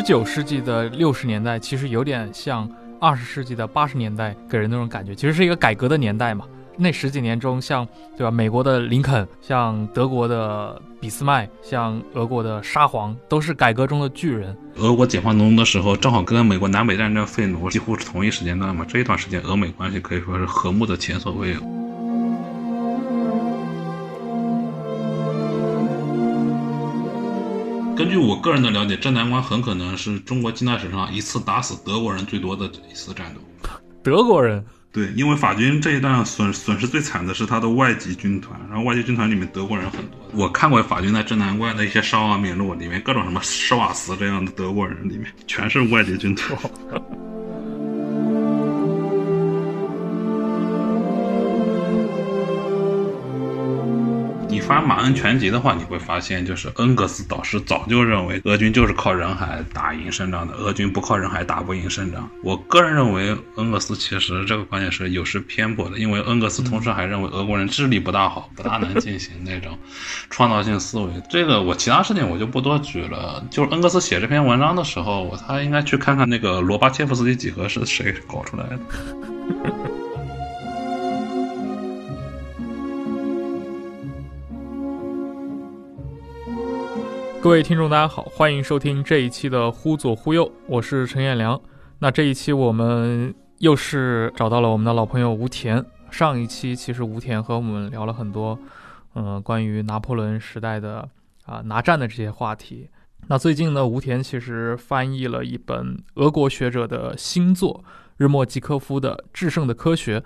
十九世纪的六十年代其实有点像二十世纪的八十年代给人那种感觉，其实是一个改革的年代嘛。那十几年中，像对吧，美国的林肯，像德国的俾斯麦，像俄国的沙皇，都是改革中的巨人。俄国解放农奴的时候，正好跟美国南北战争废奴几乎是同一时间段嘛。这一段时间，俄美关系可以说是和睦的前所未有。根据我个人的了解，镇南关很可能是中国近代史上一次打死德国人最多的一次战斗。德国人对，因为法军这一段损损失最惨的是他的外籍军团，然后外籍军团里面德国人很多。我看过法军在镇南关的一些伤亡名录，里面各种什么施瓦茨这样的德国人，里面全是外籍军团。翻《马恩全集》的话，你会发现，就是恩格斯导师早就认为俄军就是靠人海打赢胜仗的，俄军不靠人海打不赢胜仗。我个人认为，恩格斯其实这个观点是有失偏颇的，因为恩格斯同时还认为俄国人智力不大好，不大能进行那种创造性思维。这个我其他事情我就不多举了。就是恩格斯写这篇文章的时候，他应该去看看那个罗巴切夫斯基几何是谁搞出来的。各位听众，大家好，欢迎收听这一期的《忽左忽右》，我是陈彦良。那这一期我们又是找到了我们的老朋友吴田。上一期其实吴田和我们聊了很多，嗯，关于拿破仑时代的啊拿战的这些话题。那最近呢，吴田其实翻译了一本俄国学者的新作日莫季科夫的《制胜的科学》。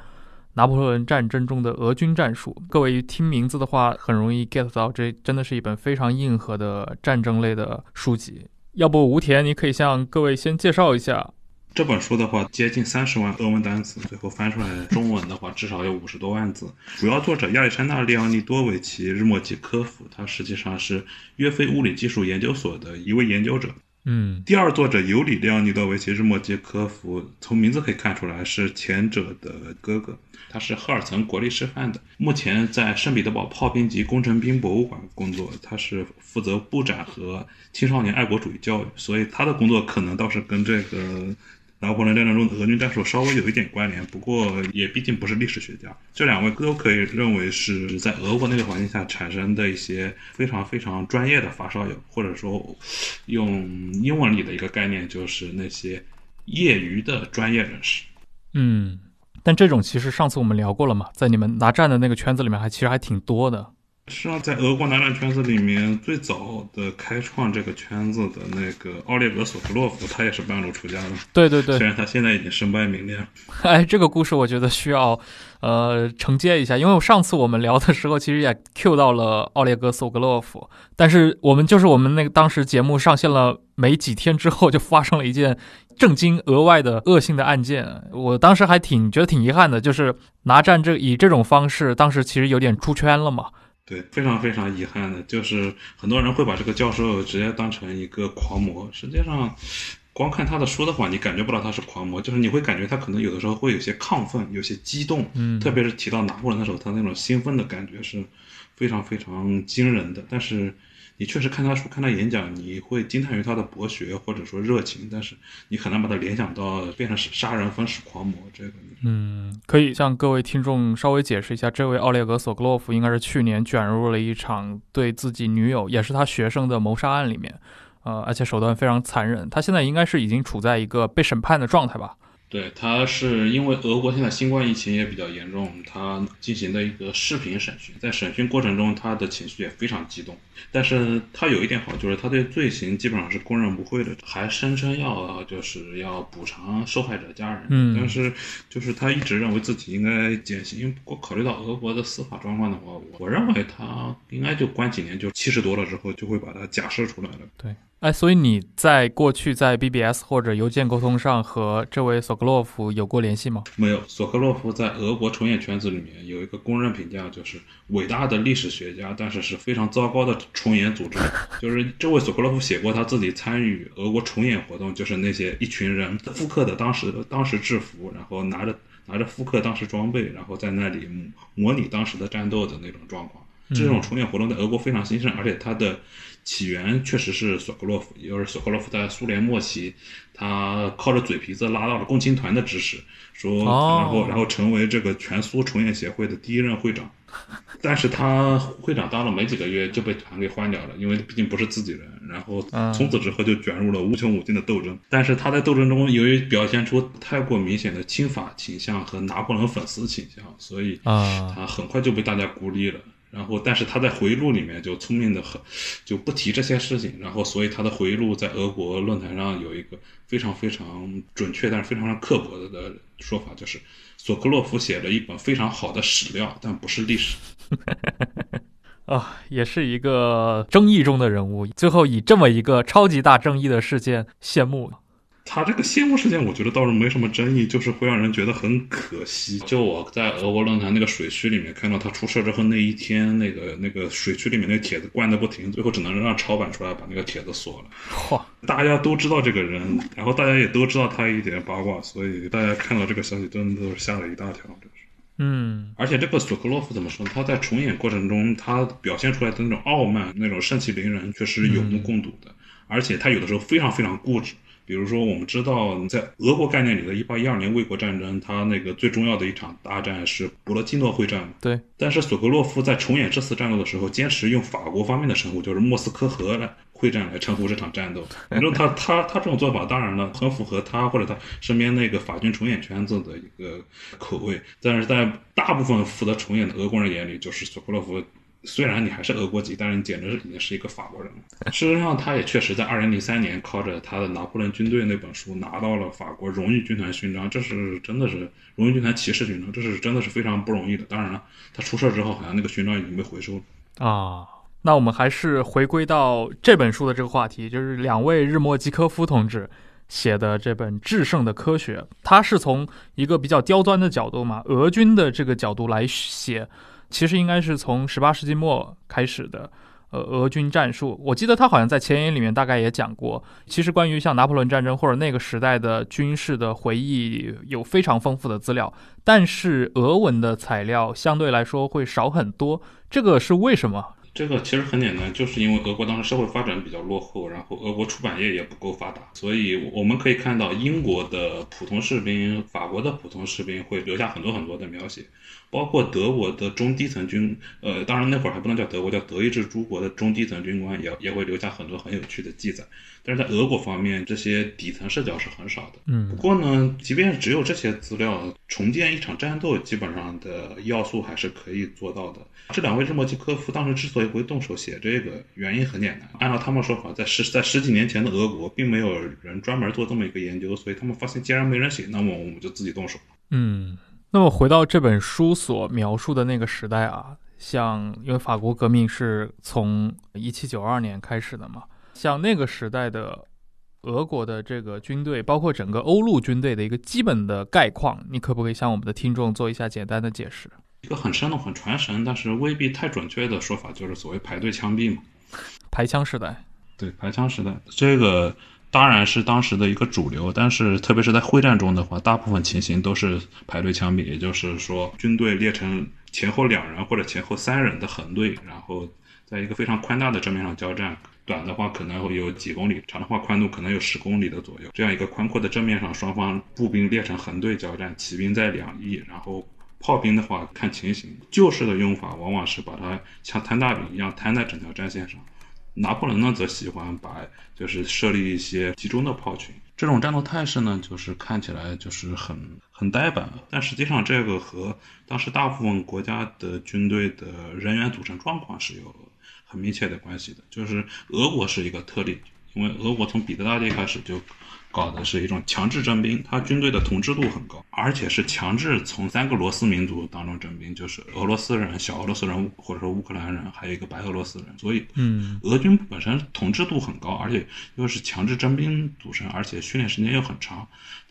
拿破仑战争中的俄军战术，各位听名字的话，很容易 get 到，这真的是一本非常硬核的战争类的书籍。要不吴田，你可以向各位先介绍一下这本书的话，接近三十万俄文单词，最后翻出来中文的话，至少有五十多万字。主要作者亚历山大·利奥尼多维奇·日莫季科夫，他实际上是约菲物理技术研究所的一位研究者。嗯，第二作者尤里·列奥尼德维奇·日莫杰科夫，从名字可以看出来是前者的哥哥。他是赫尔岑国立师范的，目前在圣彼得堡炮兵及工程兵博物馆工作。他是负责布展和青少年爱国主义教育，所以他的工作可能倒是跟这个拿破仑战争中的俄军战术稍微有一点关联。不过也毕竟不是历史学家，这两位都可以认为是在俄国那个环境下产生的一些非常非常专业的发烧友，或者说用英文里的一个概念就是那些业余的专业人士。嗯。但这种其实上次我们聊过了嘛，在你们拿战的那个圈子里面，还其实还挺多的。实际上，在俄国拿战圈子里面，最早的开创这个圈子的那个奥列格·索克洛夫，他也是半路出家的。对对对，虽然他现在已经身败名裂。哎，这个故事我觉得需要呃承接一下，因为我上次我们聊的时候，其实也 Q 到了奥列格·索格洛夫，但是我们就是我们那个当时节目上线了没几天之后，就发生了一件。震惊额外的恶性的案件，我当时还挺觉得挺遗憾的，就是拿战这以这种方式，当时其实有点出圈了嘛。对，非常非常遗憾的，就是很多人会把这个教授直接当成一个狂魔。实际上，光看他的书的话，你感觉不到他是狂魔，就是你会感觉他可能有的时候会有些亢奋，有些激动。嗯，特别是提到拿破仑的时候，他那种兴奋的感觉是非常非常惊人的。但是。你确实看他书、看他演讲，你会惊叹于他的博学或者说热情，但是你很难把他联想到变成杀人分尸狂魔这个。嗯，可以向各位听众稍微解释一下，这位奥列格·索克洛夫应该是去年卷入了一场对自己女友也是他学生的谋杀案里面，呃，而且手段非常残忍。他现在应该是已经处在一个被审判的状态吧？对，他是因为俄国现在新冠疫情也比较严重，他进行的一个视频审讯，在审讯过程中，他的情绪也非常激动。但是他有一点好，就是他对罪行基本上是供认不讳的，还声称要就是要补偿受害者家人。嗯但是就是他一直认为自己应该减刑，因为不过考虑到俄国的司法状况的话，我我认为他应该就关几年，就七十多了之后就会把他假释出来了。对，哎，所以你在过去在 BBS 或者邮件沟通上和这位索克洛夫有过联系吗？没有，索科洛夫在俄国重演圈子里面有一个公认评价，就是伟大的历史学家，但是是非常糟糕的重演组织。就是这位索科洛夫写过他自己参与俄国重演活动，就是那些一群人复刻的当时当时制服，然后拿着拿着复刻当时装备，然后在那里模拟当时的战斗的那种状况。这种重演活动在俄国非常兴盛，而且它的起源确实是索科洛夫，也就是索科洛夫在苏联末期，他靠着嘴皮子拉到了共青团的支持，说，哦然后然后成为这个全苏重演协会的第一任会长。但是他会长当了没几个月就被团给换掉了，因为毕竟不是自己人。然后嗯从此之后就卷入了无穷无尽的斗争。但是他在斗争中由于表现出太过明显的亲法倾向和拿破仑粉丝倾向，所以啊他很快就被大家孤立了。然后，但是他在回忆录里面就聪明的很，就不提这些事情。然后，所以他的回忆录在俄国论坛上有一个非常非常准确，但是非常刻薄的的说法，就是索科洛夫写了一本非常好的史料，但不是历史。啊，也是一个争议中的人物，最后以这么一个超级大争议的事件谢幕。他这个谢幕事件，我觉得倒是没什么争议，就是会让人觉得很可惜。就我在俄国论坛那个水区里面看到他出事之后那一天，那个那个水区里面那个帖子灌的不停，最后只能让超版出来把那个帖子锁了。嚯，大家都知道这个人，然后大家也都知道他一点八卦，所以大家看到这个消息真的都是吓了一大跳，真是。嗯而且这个索科洛夫怎么说呢？他在重演过程中，他表现出来的那种傲慢、那种盛气凌人，确实有目共睹的。而且他有的时候非常非常固执。比如说，我们知道在俄国概念里的1812年卫国战争，它那个最重要的一场大战是博罗基诺会战。对，但是索科洛夫在重演这次战斗的时候，坚持用法国方面的称呼，就是莫斯科河来会战来称呼这场战斗。反正他他他这种做法，当然了，很符合他或者他身边那个法军重演圈子的一个口味。但是在大部分负责重演的俄国人眼里，就是索科洛夫。虽然你还是俄国籍，但是你简直是已经是一个法国人了。事实上，他也确实在二零零三年靠着他的《拿破仑军队》那本书拿到了法国荣誉军团勋章，这是真的是荣誉军团骑士勋章，这是真的是非常不容易的。当然了，他出事之后，好像那个勋章已经被回收了。啊，那我们还是回归到这本书的这个话题，就是两位日莫基科夫同志写的这本《制胜的科学》，他是从一个比较刁钻的角度嘛，俄军的这个角度来写，其实应该是从十八世纪末开始的。呃，俄军战术，我记得他好像在前言里面大概也讲过。其实关于像拿破仑战争或者那个时代的军事的回忆，有非常丰富的资料，但是俄文的材料相对来说会少很多。这个是为什么？这个其实很简单，就是因为俄国当时社会发展比较落后，然后俄国出版业也不够发达，所以我们可以看到英国的普通士兵、法国的普通士兵会留下很多很多的描写，包括德国的中低层军，呃，当然那会儿还不能叫德国，叫德意志诸国的中低层军官也也会留下很多很有趣的记载。但是在俄国方面，这些底层视角是很少的。嗯不嗯过呢，即便只有这些资料，重建一场战斗基本上的要素还是可以做到的。这两位日莫基科夫当时之所以会动手写这个，原因很简单，按照他们说法，在十在十几年前的俄国，并没有人专门做这么一个研究，所以他们发现既然没人写，那么我们就自己动手。嗯。那么回到这本书所描述的那个时代啊，像因为法国革命是从一七九二年开始的嘛，像那个时代的俄国的这个军队，包括整个欧陆军队的一个基本的概况，你可不可以向我们的听众做一下简单的解释？一个很生动、很传神，但是未必太准确的说法，就是所谓排队枪毙嘛。排枪时代，对，排枪时代，这个当然是当时的一个主流，但是特别是在会战中的话，大部分情形都是排队枪毙，也就是说，军队列成前后两人或者前后三人的横队，然后在一个非常宽大的正面上交战。短的话可能会有几公里，长的话宽度可能有十公里的左右。这样一个宽阔的正面上，双方步兵列成横队交战，骑兵在两翼，然后炮兵的话看情形。旧式的用法往往是把它像摊大饼一样摊在整条战线上。拿破仑呢则喜欢把就是设立一些集中的炮群。这种战斗态势呢，就是看起来就是很很呆板，但实际上这个和当时大部分国家的军队的人员组成状况是有很密切的关系的。就是俄国是一个特例，因为俄国从彼得大帝开始就。搞的是一种强制征兵，他军队的统治度很高，而且是强制从三个罗斯民族当中征兵，就是俄罗斯人、小俄罗斯人或者说乌克兰人，还有一个白俄罗斯人。所以，嗯，俄军本身统治度很高，而且又是强制征兵组成，而且训练时间又很长。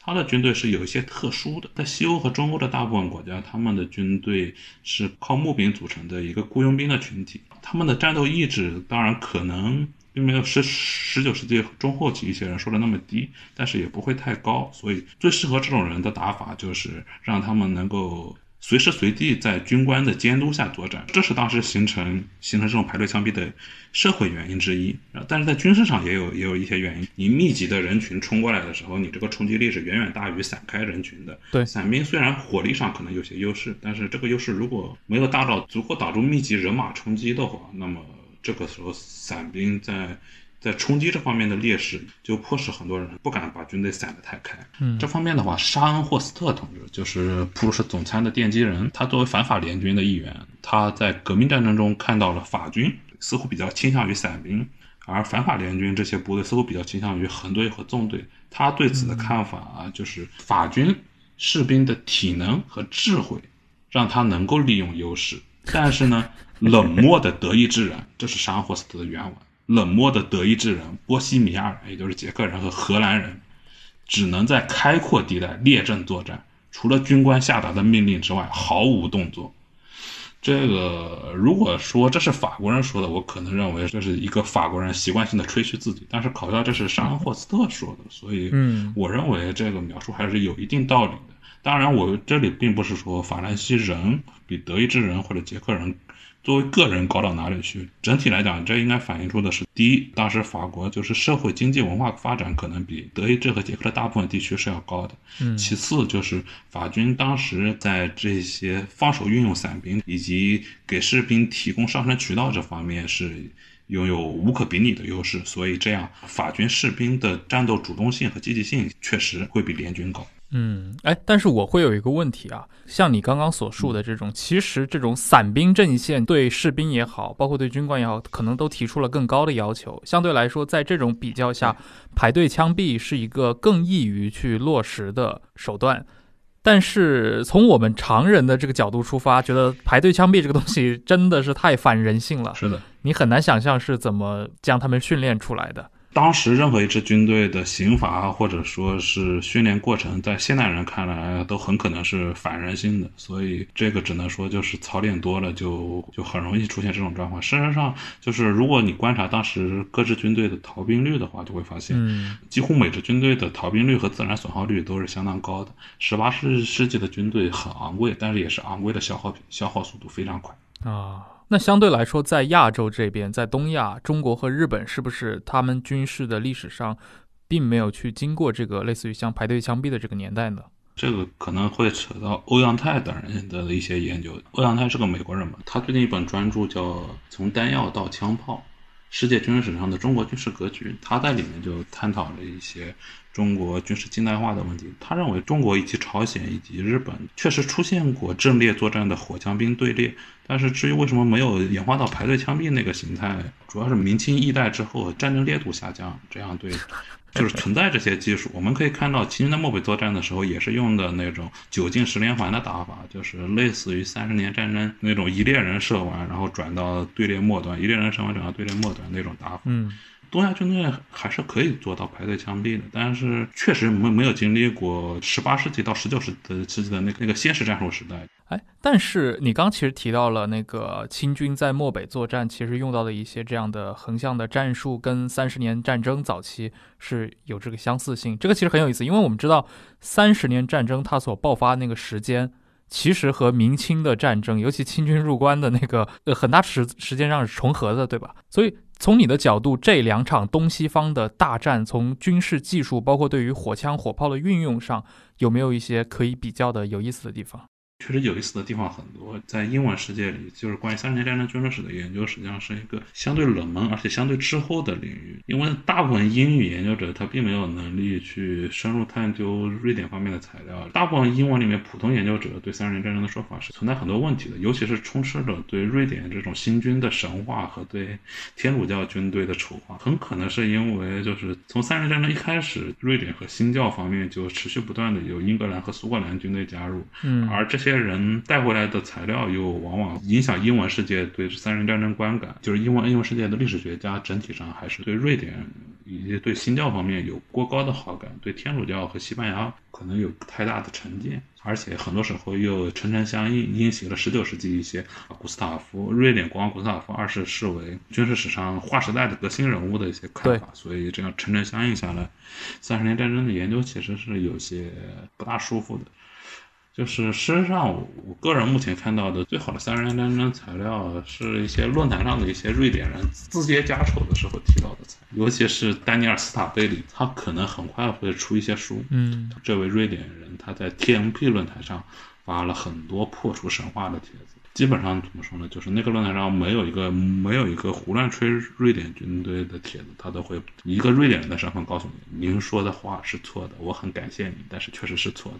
他的军队是有一些特殊的，在西欧和中欧的大部分国家，他们的军队是靠募兵组成的一个雇佣兵的群体，他们的战斗意志当然可能。并没有十十九世纪中后期一些人说的那么低，但是也不会太高，所以最适合这种人的打法就是让他们能够随时随地在军官的监督下作战，这是当时形成形成这种排队枪毙的社会原因之一。但是在军事上也有也有一些原因，你密集的人群冲过来的时候，你这个冲击力是远远大于散开人群的。对，散兵虽然火力上可能有些优势，但是这个优势如果没有大到足够挡住密集人马冲击的话，那么。这个时候，散兵在在冲击这方面的劣势，就迫使很多人不敢把军队散得太开。嗯，这方面的话，沙恩霍斯特同志就是普鲁士总参的奠基人，他作为反法联军的一员，他在革命战争中看到了法军似乎比较倾向于散兵，而反法联军这些部队似乎比较倾向于横队和纵队。他对此的看法啊，就是法军士兵的体能和智慧，让他能够利用优势，但是呢。冷漠的德意志人，这是沙恩霍斯特的原文。冷漠的德意志人、波西米亚人，也就是捷克人和荷兰人，只能在开阔地带列阵作战，除了军官下达的命令之外，毫无动作。这个如果说这是法国人说的，我可能认为这是一个法国人习惯性的吹嘘自己。但是考虑到这是沙恩霍斯特说的，所以，嗯，我认为这个描述还是有一定道理的。当然，我这里并不是说法兰西人比德意志人或者捷克人。作为个人高到哪里去？整体来讲，这应该反映出的是：第一，当时法国就是社会、经济、文化发展可能比德意志和捷克的大部分地区是要高的。嗯，其次就是法军当时在这些放手运用伞兵以及给士兵提供上升渠道这方面是拥有无可比拟的优势，所以这样法军士兵的战斗主动性和积极性确实会比联军高。嗯，哎，但是我会有一个问题啊，像你刚刚所述的这种，其实这种散兵阵线对士兵也好，包括对军官也好，可能都提出了更高的要求。相对来说，在这种比较下，排队枪毙是一个更易于去落实的手段。但是从我们常人的这个角度出发，觉得排队枪毙这个东西真的是太反人性了。是的，你很难想象是怎么将他们训练出来的。当时任何一支军队的刑罚或者说是训练过程，在现代人看来都很可能是反人性的，所以这个只能说就是槽点多了就就很容易出现这种状况。事实上，就是如果你观察当时各支军队的逃兵率的话，就会发现，几乎每支军队的逃兵率和自然损耗率都是相当高的。十八世世纪的军队很昂贵，但是也是昂贵的消耗品，消耗速度非常快啊。那相对来说，在亚洲这边，在东亚，中国和日本是不是他们军事的历史上，并没有去经过这个类似于像排队枪毙的这个年代呢？这个可能会扯到欧阳泰等人的一些研究。欧阳泰是个美国人嘛，他最近一本专著叫《从弹药到枪炮：世界军事史上的中国军事格局》，他在里面就探讨了一些。中国军事近代化的问题，他认为中国以及朝鲜以及日本确实出现过阵列作战的火枪兵队列，但是至于为什么没有演化到排队枪毙那个形态，主要是明清易代之后战争烈度下降，这样对，就是存在这些技术。我们可以看到，秦军在漠北作战的时候也是用的那种九进十连环的打法，就是类似于三十年战争那种一列人射完，然后转到队列末端，一列人射完转到队列末端那种打法。嗯。东亚军队还是可以做到排队枪毙的，但是确实没没有经历过十八世纪到十九世纪的那那个先实战术时代。哎，但是你刚其实提到了那个清军在漠北作战，其实用到的一些这样的横向的战术，跟三十年战争早期是有这个相似性。这个其实很有意思，因为我们知道三十年战争它所爆发那个时间，其实和明清的战争，尤其清军入关的那个呃很大时时间上是重合的，对吧？所以。从你的角度，这两场东西方的大战，从军事技术，包括对于火枪火炮的运用上，有没有一些可以比较的有意思的地方？确实有意思的地方很多，在英文世界里，就是关于三十年战争军事史的研究，实际上是一个相对冷门而且相对滞后的领域。因为大部分英语研究者他并没有能力去深入探究瑞典方面的材料。大部分英文里面普通研究者对三十年战争的说法是存在很多问题的，尤其是充斥着对瑞典这种新军的神话和对天主教军队的丑化。很可能是因为就是从三十年战争一开始，瑞典和新教方面就持续不断的有英格兰和苏格兰军队加入，嗯，而这些人带回来的材料又往往影响英文世界对三人战争观感，就是英文英文世界的历史学家整体上还是对瑞典以及对新教方面有过高的好感，对天主教和西班牙可能有太大的成见，而且很多时候又诚诚相应，因袭了十九世纪一些古斯塔夫瑞典国王古斯塔夫二世视为军事史上划时代的革新人物的一些看法，所以这样诚诚相应下来，三十年战争的研究其实是有些不大舒服的。就是事实上，我个人目前看到的最好的三十年战争材料，是一些论坛上的一些瑞典人自揭家丑的时候提到的材，尤其是丹尼尔斯塔贝里，他可能很快会出一些书。嗯，这位瑞典人他在 TMP 论坛上发了很多破除神话的帖子，基本上怎么说呢？就是那个论坛上没有一个没有一个胡乱吹瑞典军队的帖子，他都会以一个瑞典人的身份告诉你，您说的话是错的，我很感谢你，但是确实是错的。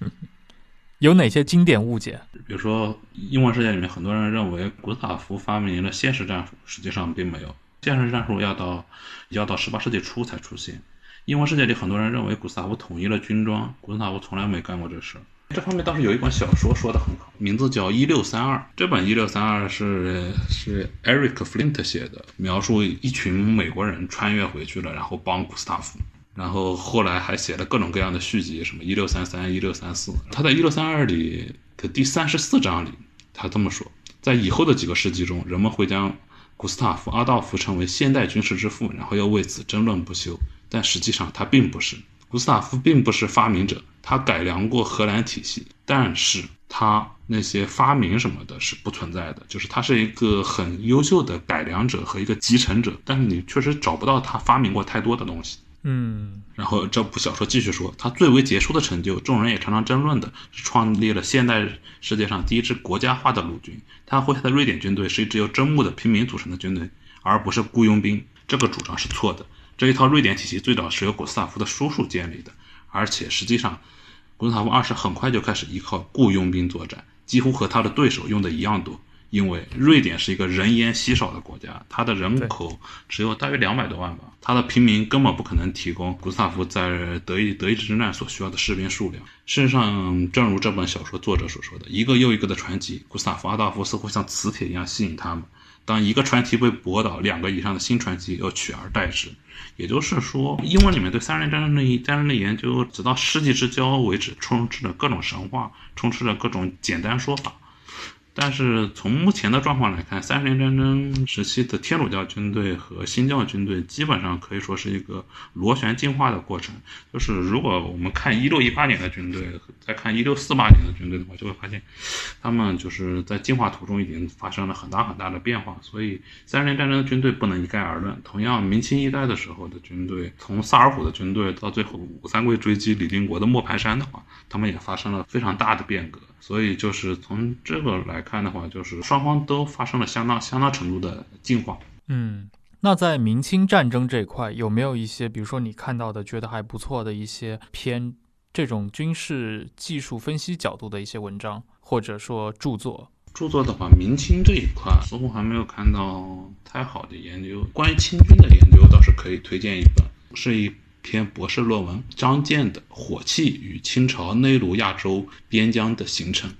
有哪些经典误解？比如说，英文世界里面很多人认为古斯塔夫发明了现实战术，实际上并没有。现实战术要到要到十八世纪初才出现。英文世界里很多人认为古斯塔夫统一了军装，古斯塔夫从来没干过这事。这方面倒是有一本小说说的很好，名字叫《一六三二》。这本《一六三二》是是 Eric Flint 写的，描述一群美国人穿越回去了，然后帮古斯塔夫。然后后来还写了各种各样的续集，什么一六三三、一六三四。他在一六三二里的第三十四章里，他这么说：在以后的几个世纪中，人们会将古斯塔夫·阿道夫称为现代军事之父，然后又为此争论不休。但实际上他并不是，古斯塔夫并不是发明者，他改良过荷兰体系，但是他那些发明什么的是不存在的，就是他是一个很优秀的改良者和一个继承者，但是你确实找不到他发明过太多的东西。嗯，然后这部小说继续说，他最为杰出的成就，众人也常常争论的是创立了现代世界上第一支国家化的陆军。他麾下的瑞典军队是一支由征募的平民组成的军队，而不是雇佣兵。这个主张是错的。这一套瑞典体系最早是由古斯塔夫的叔叔建立的，而且实际上，古斯塔夫二世很快就开始依靠雇佣兵作战，几乎和他的对手用的一样多。因为瑞典是一个人烟稀少的国家，它的人口只有大约两百多万吧，它的平民根本不可能提供古斯塔夫在德意德意志之战所需要的士兵数量。事实上，正如这本小说作者所说的，一个又一个的传奇，古斯塔夫阿道夫似乎像磁铁一样吸引他们。当一个传奇被驳倒，两个以上的新传奇又取而代之。也就是说，英文里面对三十年战争的战争的研究，直到世纪之交为止，充斥着各种神话，充斥着各种简单说法。但是从目前的状况来看，三十年战争时期的天主教军队和新教军队基本上可以说是一个螺旋进化的过程。就是如果我们看一六一八年的军队，再看一六四八年的军队的话，就会发现，他们就是在进化途中已经发生了很大很大的变化。所以三十年战争的军队不能一概而论。同样，明清一代的时候的军队，从萨尔浒的军队到最后吴三桂追击李定国的磨盘山的话，他们也发生了非常大的变革。所以就是从这个来看的话，就是双方都发生了相当相当程度的进化。嗯，那在明清战争这一块，有没有一些，比如说你看到的觉得还不错的一些偏这种军事技术分析角度的一些文章，或者说著作？著作的话，明清这一块似乎还没有看到太好的研究。关于清军的研究倒是可以推荐一本，是一。篇博士论文，张健的《火器与清朝内陆亚洲边疆的形成》。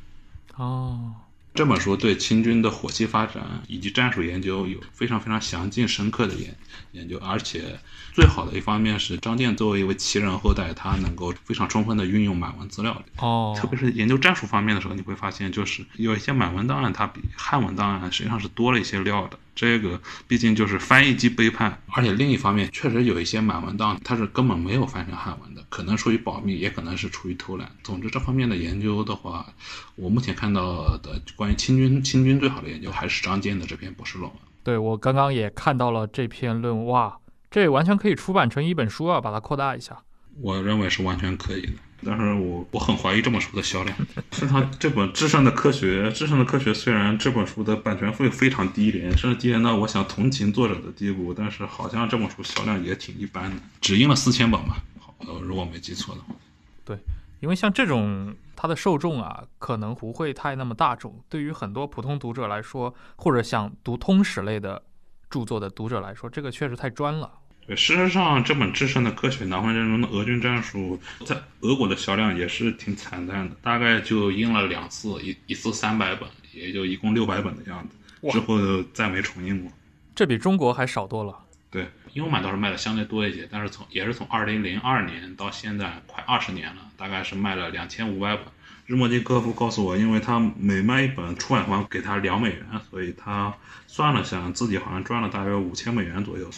哦，这本书对清军的火器发展以及战术研究有非常非常详尽、深刻的研研究，而且最好的一方面是张健作为一位奇人后代，他能够非常充分的运用满文资料。哦，特别是研究战术方面的时候，你会发现，就是有一些满文档案，它比汉文档案实际上是多了一些料的。这个毕竟就是翻译机背叛，而且另一方面，确实有一些满文档，它是根本没有翻成汉文的，可能出于保密，也可能是出于偷懒。总之，这方面的研究的话，我目前看到的关于清军清军最好的研究还是张健的这篇博士论文。对我刚刚也看到了这篇论文，哇，这完全可以出版成一本书啊，把它扩大一下。我认为是完全可以的。但是我我很怀疑这本书的销量。是他，这本《至上的科学》《至上的科学》虽然这本书的版权费非常低廉，甚至低廉到我想同情作者的地步，但是好像这本书销量也挺一般的，只印了四千本吧，好，如果没记错的话。对，因为像这种它的受众啊，可能不会太那么大众。对于很多普通读者来说，或者想读通史类的著作的读者来说，这个确实太专了。对，事实上，这本《至上的科学》南方战争的俄军战术，在俄国的销量也是挺惨淡的，大概就印了两次，一一次三百本，也就一共六百本的样子，之后再没重印过。这比中国还少多了。对，英文版倒是卖的相对多一些，但是从也是从二零零二年到现在快二十年了，大概是卖了两千五百本。日莫金科夫告诉我，因为他每卖一本，出版方给他两美元，所以他算了下，自己好像赚了大约五千美元左右。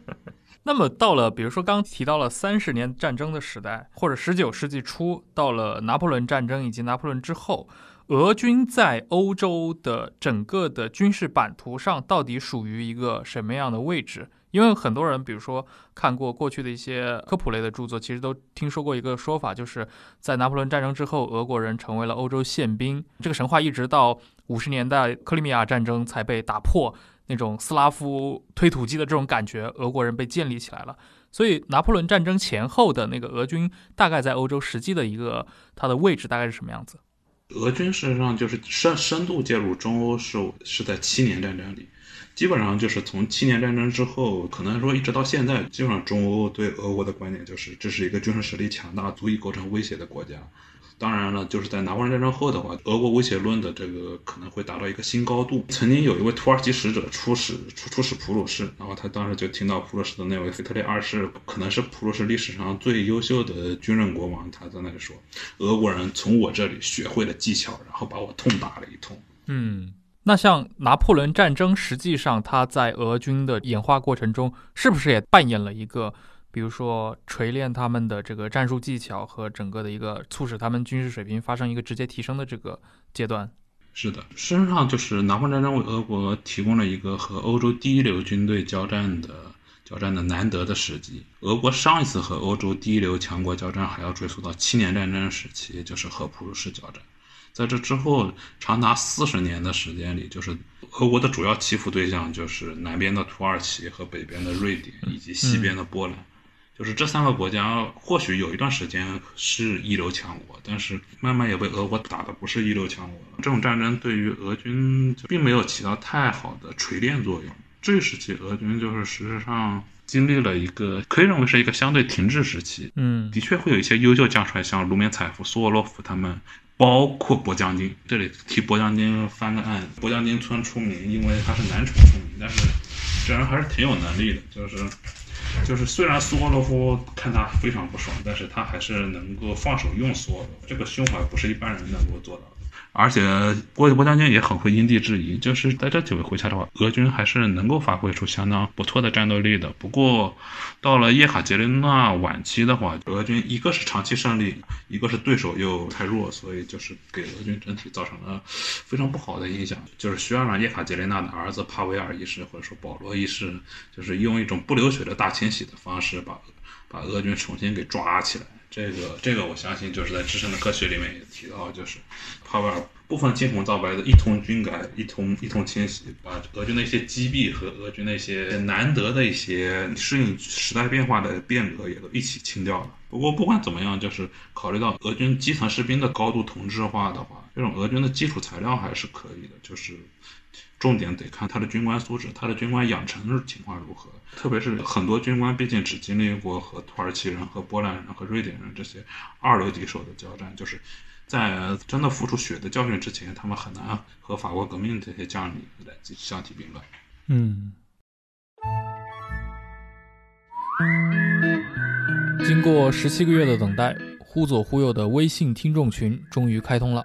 那么到了，比如说刚提到了三十年战争的时代，或者十九世纪初，到了拿破仑战争以及拿破仑之后，俄军在欧洲的整个的军事版图上到底属于一个什么样的位置？因为很多人，比如说看过过去的一些科普类的著作，其实都听说过一个说法，就是在拿破仑战争之后，俄国人成为了欧洲宪兵。这个神话一直到五十年代克里米亚战争才被打破。那种斯拉夫推土机的这种感觉，俄国人被建立起来了。所以拿破仑战争前后的那个俄军，大概在欧洲实际的一个它的位置大概是什么样子？俄军事实上就是深深度介入中欧是是在七年战争里，基本上就是从七年战争之后，可能说一直到现在，基本上中欧对俄国的观点就是这是一个军事实力强大、足以构成威胁的国家。当然了，就是在拿破仑战争后的话，俄国威胁论的这个可能会达到一个新高度。曾经有一位土耳其使者出使出出使普鲁士，然后他当时就听到普鲁士的那位腓特烈二世，可能是普鲁士历史上最优秀的军人国王，他在那里说，俄国人从我这里学会了技巧，然后把我痛打了一通。嗯，那像拿破仑战争，实际上他在俄军的演化过程中，是不是也扮演了一个？比如说锤炼他们的这个战术技巧和整个的一个促使他们军事水平发生一个直接提升的这个阶段。是的，事实上就是拿破仑战争为俄国提供了一个和欧洲第一流军队交战的交战的难得的时机。俄国上一次和欧洲第一流强国交战还要追溯到七年战争时期，就是和普鲁士交战。在这之后长达四十年的时间里，就是俄国的主要欺负对象就是南边的土耳其和北边的瑞典以及西边的波兰。就是这三个国家，或许有一段时间是一流强国，但是慢慢也被俄国打的不是一流强国了。这种战争对于俄军并没有起到太好的锤炼作用。这一时期，俄军就是事实上经历了一个可以认为是一个相对停滞时期。嗯，的确会有一些优秀将帅，像卢缅采夫、苏沃洛夫他们，包括博将军。这里替博将军翻个案，博将军村出名，因为他是南城出名，但是这人还是挺有能力的，就是。就是虽然苏沃洛夫看他非常不爽，但是他还是能够放手用苏沃洛夫，这个胸怀不是一般人能够做到的。而且郭郭将军也很会因地制宜，就是在这几回合下的话，俄军还是能够发挥出相当不错的战斗力的。不过到了叶卡捷琳娜晚期的话，俄军一个是长期胜利，一个是对手又太弱，所以就是给俄军整体造成了非常不好的影响。就是需要让叶卡捷琳娜的儿子帕维尔一世或者说保罗一世，就是用一种不流血的大清洗的方式，把把俄军重新给抓起来。这个这个，我相信就是在《至深的科学》里面也提到，就是帕维尔部分青红皂白的一通军改，一通一通清洗，把俄军的一些机弊和俄军那些难得的一些适应时代变化的变革也都一起清掉了。不过不管怎么样，就是考虑到俄军基层士兵的高度同质化的话，这种俄军的基础材料还是可以的，就是。重点得看他的军官素质，他的军官养成情况如何。特别是很多军官毕竟只经历过和土耳其人、和波兰人、和瑞典人这些二流敌手的交战，就是在真的付出血的教训之前，他们很难和法国革命这些将领来相提并论。嗯。经过十七个月的等待，忽左忽右的微信听众群终于开通了。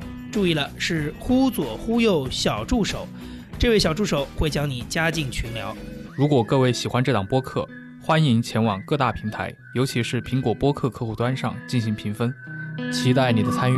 注意了，是忽左忽右小助手，这位小助手会将你加进群聊。如果各位喜欢这档播客，欢迎前往各大平台，尤其是苹果播客客户端上进行评分，期待你的参与。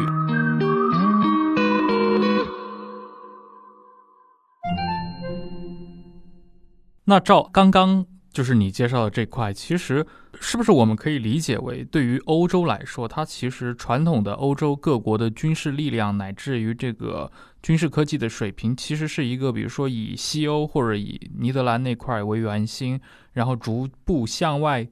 那照刚刚就是你介绍的这块，其实是不是我们可以理解为，对于欧洲来说，它其实传统的欧洲各国的军事力量乃至于这个军事科技的水平，其实是一个，比如说以西欧或者以尼德兰那块为圆心，然后逐步向外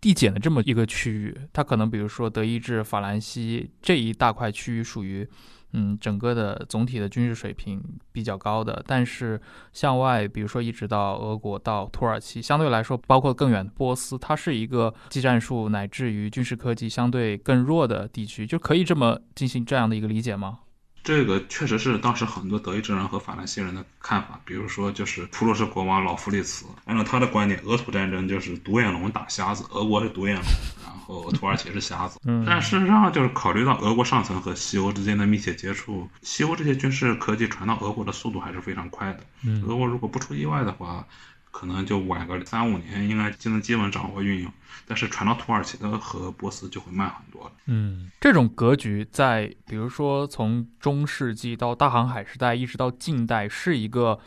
递减的这么一个区域。它可能比如说德意志、法兰西这一大块区域属于。嗯，整个的总体的军事水平比较高的，但是向外，比如说一直到俄国到土耳其，相对来说，包括更远的波斯，它是一个技战术乃至于军事科技相对更弱的地区，就可以这么进行这样的一个理解吗？这个确实是当时很多德意志人和法兰西人的看法。比如说，就是普鲁士国王老弗里茨，按照他的观点，俄土战争就是独眼龙打瞎子，俄国是独眼龙，然后土耳其是瞎子。嗯，但事实上，就是考虑到俄国上层和西欧之间的密切接触，西欧这些军事科技传到俄国的速度还是非常快的。嗯，俄国如果不出意外的话。可能就晚个三五年，应该就能基本掌握运用。但是传到土耳其的和波斯就会慢很多了。嗯，这种格局在比如说从中世纪到大航海时代一直到近代是一个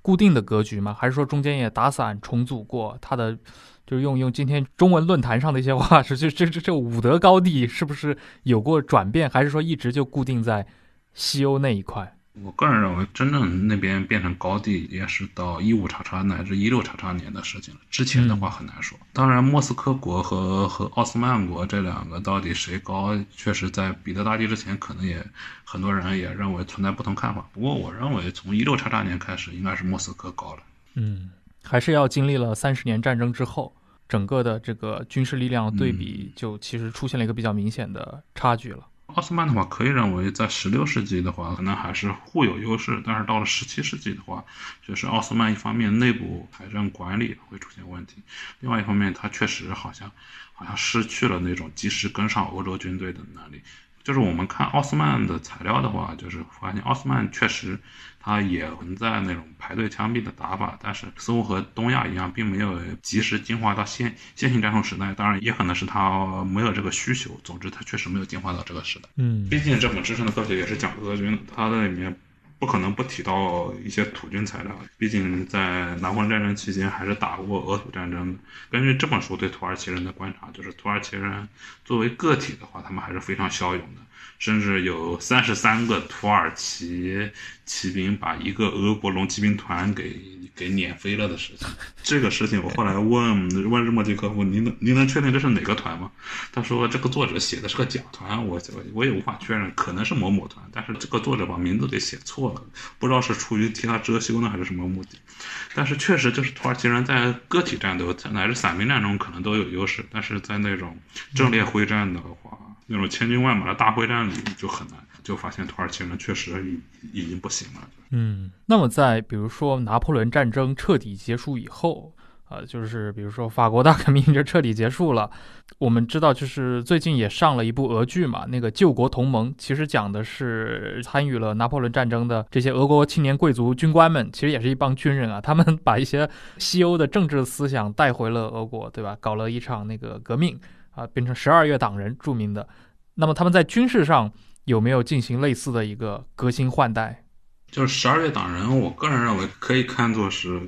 固定的格局吗？还是说中间也打散重组过？它的就是用用今天中文论坛上的一些话是，就这这这五德高地是不是有过转变？还是说一直就固定在西欧那一块？我个人认为，真正那边变成高地，也是到一五叉叉乃至一六叉叉年的事情了。之前的话很难说。当然，莫斯科国和和奥斯曼国这两个到底谁高，确实在彼得大帝之前，可能也很多人也认为存在不同看法。不过，我认为从一六叉叉年开始，应该是莫斯科高了。嗯，还是要经历了三十年战争之后，整个的这个军事力量对比，就其实出现了一个比较明显的差距了。奥斯曼的话，可以认为在十六世纪的话，可能还是互有优势。但是到了十七世纪的话，就是奥斯曼一方面内部财政管理会出现问题，另外一方面，他确实好像好像失去了那种及时跟上欧洲军队的能力。就是我们看奥斯曼的材料的话，就是发现奥斯曼确实。它也存在那种排队枪毙的打法，但是似乎和东亚一样，并没有及时进化到先先行战术时代。当然，也可能是它没有这个需求。总之，它确实没有进化到这个时代。嗯，毕竟这本知识的科学也是讲俄军的，它在里面不可能不提到一些土军材料。毕竟在拿破仑战争期间，还是打过俄土战争的。根据这本书对土耳其人的观察，就是土耳其人作为个体的话，他们还是非常骁勇的。甚至有三十三个土耳其骑兵把一个俄国龙骑兵团给给碾飞了的事情。这个事情我后来问问日莫迪科夫，您能您能确定这是哪个团吗？他说这个作者写的是个假团，我我也无法确认，可能是某某团，但是这个作者把名字给写错了，不知道是出于替他遮羞呢，还是什么目的。但是确实就是土耳其人在个体战斗乃至散兵战中可能都有优势，但是在那种阵列会战的话。那种千军万马的大会战里就很难，就发现土耳其人确实已已经不行了。嗯，那么在比如说拿破仑战争彻底结束以后，呃，就是比如说法国大革命就彻底结束了，我们知道就是最近也上了一部俄剧嘛，那个《救国同盟》，其实讲的是参与了拿破仑战争的这些俄国青年贵族军官们，其实也是一帮军人啊，他们把一些西欧的政治思想带回了俄国，对吧？搞了一场那个革命。啊，变成十二月党人，著名的。那么他们在军事上有没有进行类似的一个革新换代？就是十二月党人，我个人认为可以看作是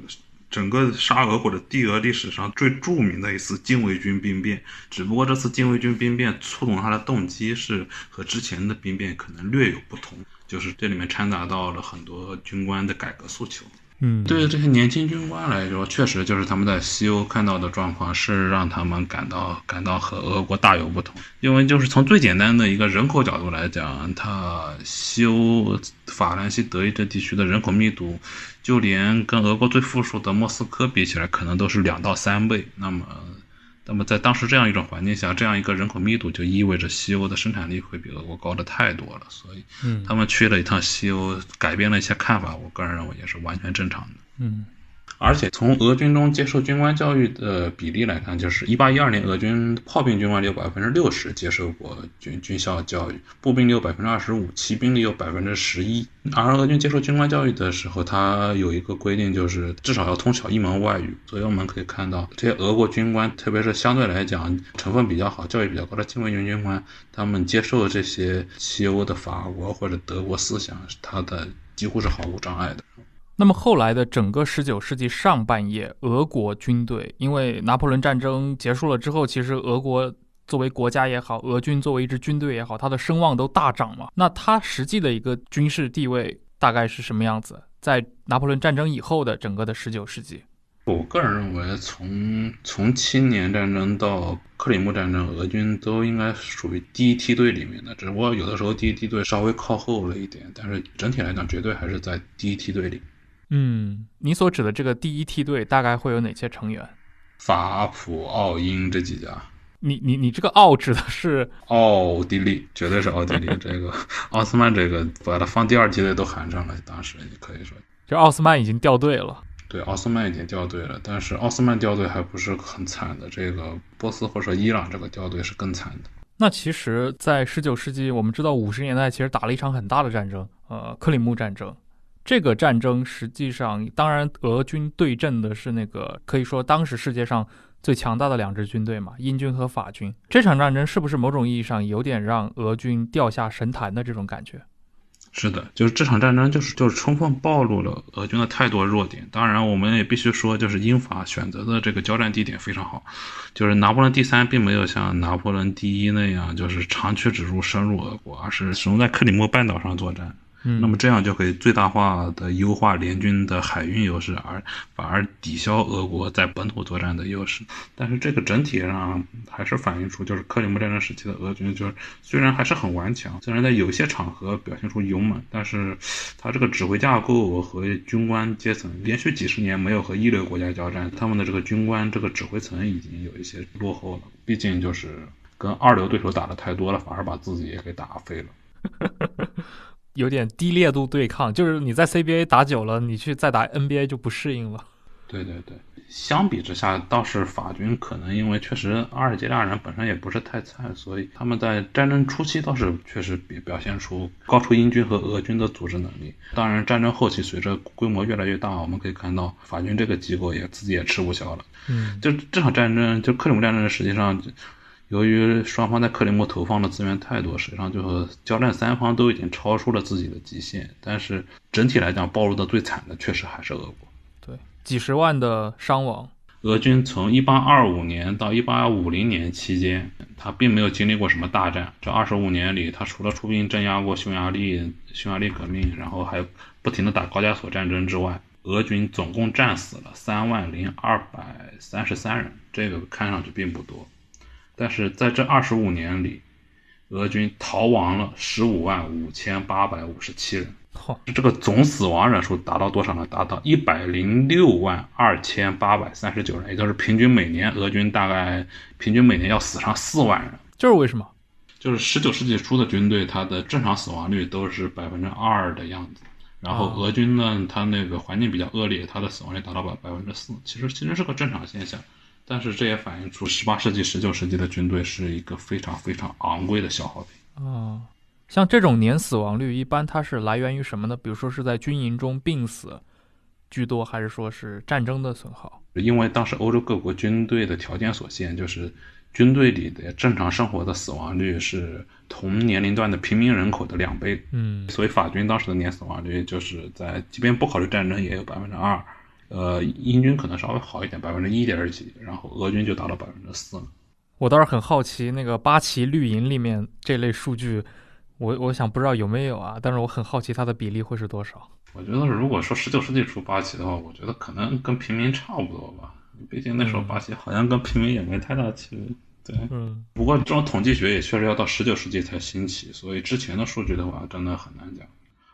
整个沙俄或者帝俄历史上最著名的一次禁卫军兵变。只不过这次禁卫军兵变触动他的动机是和之前的兵变可能略有不同，就是这里面掺杂到了很多军官的改革诉求。嗯，对于这些年轻军官来说，确实就是他们在西欧看到的状况是让他们感到感到和俄国大有不同。因为就是从最简单的一个人口角度来讲，他西欧法兰西德意志地区的人口密度，就连跟俄国最富庶的莫斯科比起来，可能都是两到三倍。那么。那么在当时这样一种环境下，这样一个人口密度就意味着西欧的生产力会比俄国高的太多了，所以，他们去了一趟西欧，改变了一些看法。我个人认为也是完全正常的。嗯，而且从俄军中接受军官教育的比例来看，就是一八一二年，俄军炮兵军官有百分之六十接受过军军校教育，步兵有百分之二十五，骑兵里有百分之十一。而俄军接受军官教育的时候，他有一个规定，就是至少要通晓一门外语。所以我们可以看到，这些俄国军官，特别是相对来讲成分比较好、教育比较高的近卫军军官，他们接受这些西欧的法国或者德国思想，他的几乎是毫无障碍的。那么后来的整个十九世纪上半叶，俄国军队因为拿破仑战争结束了之后，其实俄国作为国家也好，俄军作为一支军队也好，它的声望都大涨嘛。那它实际的一个军事地位大概是什么样子？在拿破仑战争以后的整个的十九世纪，我个人认为，从从七年战争到克里木战争，俄军都应该属于第一梯队里面的，只不过有的时候第一梯队稍微靠后了一点，但是整体来讲，绝对还是在第一梯队里。嗯，你所指的这个第一梯队大概会有哪些成员？法、普、奥、英这几家。你你你这个奥指的是奥地利，绝对是奥地利。这个 奥斯曼这个把它放第二梯队都喊上了，当时你可以说，就奥斯曼已经掉队了。对，奥斯曼已经掉队了，但是奥斯曼掉队还不是很惨的，这个波斯或者说伊朗这个掉队是更惨的。那其实，在十九世纪，我们知道五十年代其实打了一场很大的战争，呃，克里木战争。这个战争实际上，当然，俄军对阵的是那个可以说当时世界上最强大的两支军队嘛，英军和法军。这场战争是不是某种意义上有点让俄军掉下神坛的这种感觉？是的，就是这场战争就是就是充分暴露了俄军的太多弱点。当然，我们也必须说，就是英法选择的这个交战地点非常好，就是拿破仑第三并没有像拿破仑第一那样，就是长驱直入深入俄国，而是始终在克里木半岛上作战。那么这样就可以最大化的优化联军的海运优势，而反而抵消俄国在本土作战的优势。但是这个整体上还是反映出，就是克里木战争时期的俄军，就是虽然还是很顽强，虽然在有些场合表现出勇猛，但是他这个指挥架构和军官阶层连续几十年没有和一流国家交战，他们的这个军官这个指挥层已经有一些落后了。毕竟就是跟二流对手打的太多了，反而把自己也给打废了。有点低烈度对抗，就是你在 CBA 打久了，你去再打 NBA 就不适应了。对对对，相比之下，倒是法军可能因为确实阿尔及利亚人本身也不是太菜，所以他们在战争初期倒是确实表表现出高出英军和俄军的组织能力。当然，战争后期随着规模越来越大，我们可以看到法军这个机构也自己也吃不消了。嗯，就这场战争，就克里姆战争，实际上。由于双方在克里木投放的资源太多，实际上就是交战三方都已经超出了自己的极限。但是整体来讲，暴露的最惨的确实还是俄国。对，几十万的伤亡。俄军从1825年到1850年期间，他并没有经历过什么大战。这25年里，他除了出兵镇压过匈牙利匈牙利革命，然后还不停的打高加索战争之外，俄军总共战死了3万零233人。这个看上去并不多。但是在这二十五年里，俄军逃亡了十五万五千八百五十七人，这个总死亡人数达到多少呢？达到一百零六万二千八百三十九人，也就是平均每年俄军大概平均每年要死上四万人。这是为什么？就是十九世纪初的军队，它的正常死亡率都是百分之二的样子，然后俄军呢，它那个环境比较恶劣，它的死亡率达到了百分之四，其实其实是个正常现象。但是这也反映出十八世纪、十九世纪的军队是一个非常非常昂贵的消耗品啊。像这种年死亡率，一般它是来源于什么呢？比如说是在军营中病死居多，还是说是战争的损耗？因为当时欧洲各国军队的条件所限，就是军队里的正常生活的死亡率是同年龄段的平民人口的两倍。嗯，所以法军当时的年死亡率就是在，即便不考虑战争，也有百分之二。呃，英军可能稍微好一点，百分之一点几，然后俄军就达到百分之四了。我倒是很好奇，那个八旗绿营里面这类数据，我我想不知道有没有啊？但是我很好奇它的比例会是多少。我觉得如果说十九世纪初八旗的话，我觉得可能跟平民差不多吧。毕竟那时候八旗好像跟平民也没太大区别。对，嗯。不过这种统计学也确实要到十九世纪才兴起，所以之前的数据的话，真的很难讲。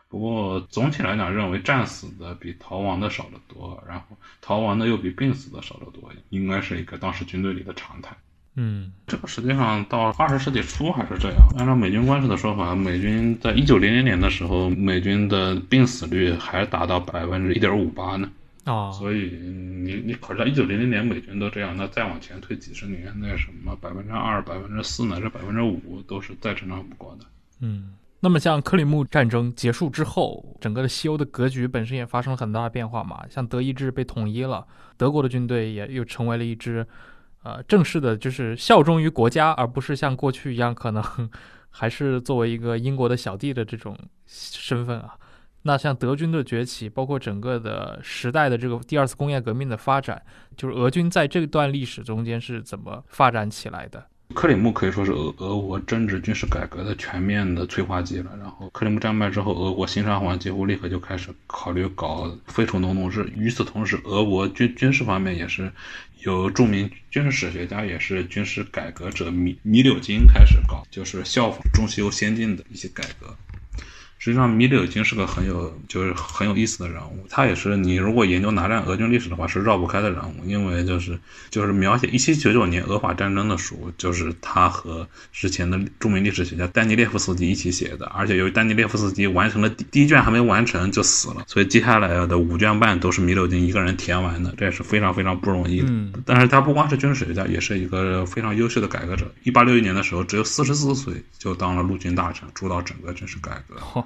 不过总体来讲，认为战死的比逃亡的少得多，然后逃亡的又比病死的少得多，应该是一个当时军队里的常态。嗯，这个实际上到二十世纪初还是这样。按照美军官士的说法，美军在一九零零年的时候，美军的病死率还达到百分之一点五八呢。哦，所以你你考虑到一九零零年美军都这样，那再往前推几十年，那什么百分之二、百分之四乃至百分之五都是再正常不过的。嗯。那么，像克里木战争结束之后，整个的西欧的格局本身也发生了很大的变化嘛。像德意志被统一了，德国的军队也又成为了一支，呃，正式的，就是效忠于国家，而不是像过去一样，可能还是作为一个英国的小弟的这种身份啊。那像德军的崛起，包括整个的时代的这个第二次工业革命的发展，就是俄军在这段历史中间是怎么发展起来的？克里木可以说是俄俄国政治军事改革的全面的催化剂了。然后克里木战败之后，俄国新沙皇几乎立刻就开始考虑搞废除农奴制。与此同时，俄国军军事方面也是由著名军事史学家，也是军事改革者米米柳金开始搞，就是效仿中西欧先进的一些改革。实际上，米柳金是个很有就是很有意思的人物。他也是你如果研究拿战俄军历史的话，是绕不开的人物。因为就是就是描写一七九九年俄法战争的书，就是他和之前的著名历史学家丹尼列夫斯基一起写的。而且由于丹尼列夫斯基完成了第第一卷还没完成就死了，所以接下来的五卷半都是米柳金一个人填完的，这也是非常非常不容易的。但是他不光是军事学家，也是一个非常优秀的改革者。一八六一年的时候，只有四十四岁就当了陆军大臣，主导整个军事改革。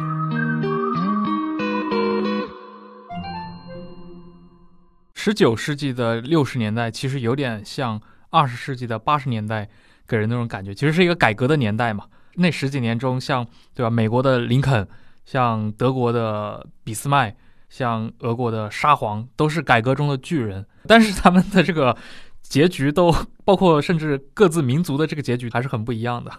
十九世纪的六十年代其实有点像二十世纪的八十年代，给人那种感觉，其实是一个改革的年代嘛。那十几年中，像对吧，美国的林肯，像德国的俾斯麦，像俄国的沙皇，都是改革中的巨人。但是他们的这个结局都包括，甚至各自民族的这个结局还是很不一样的。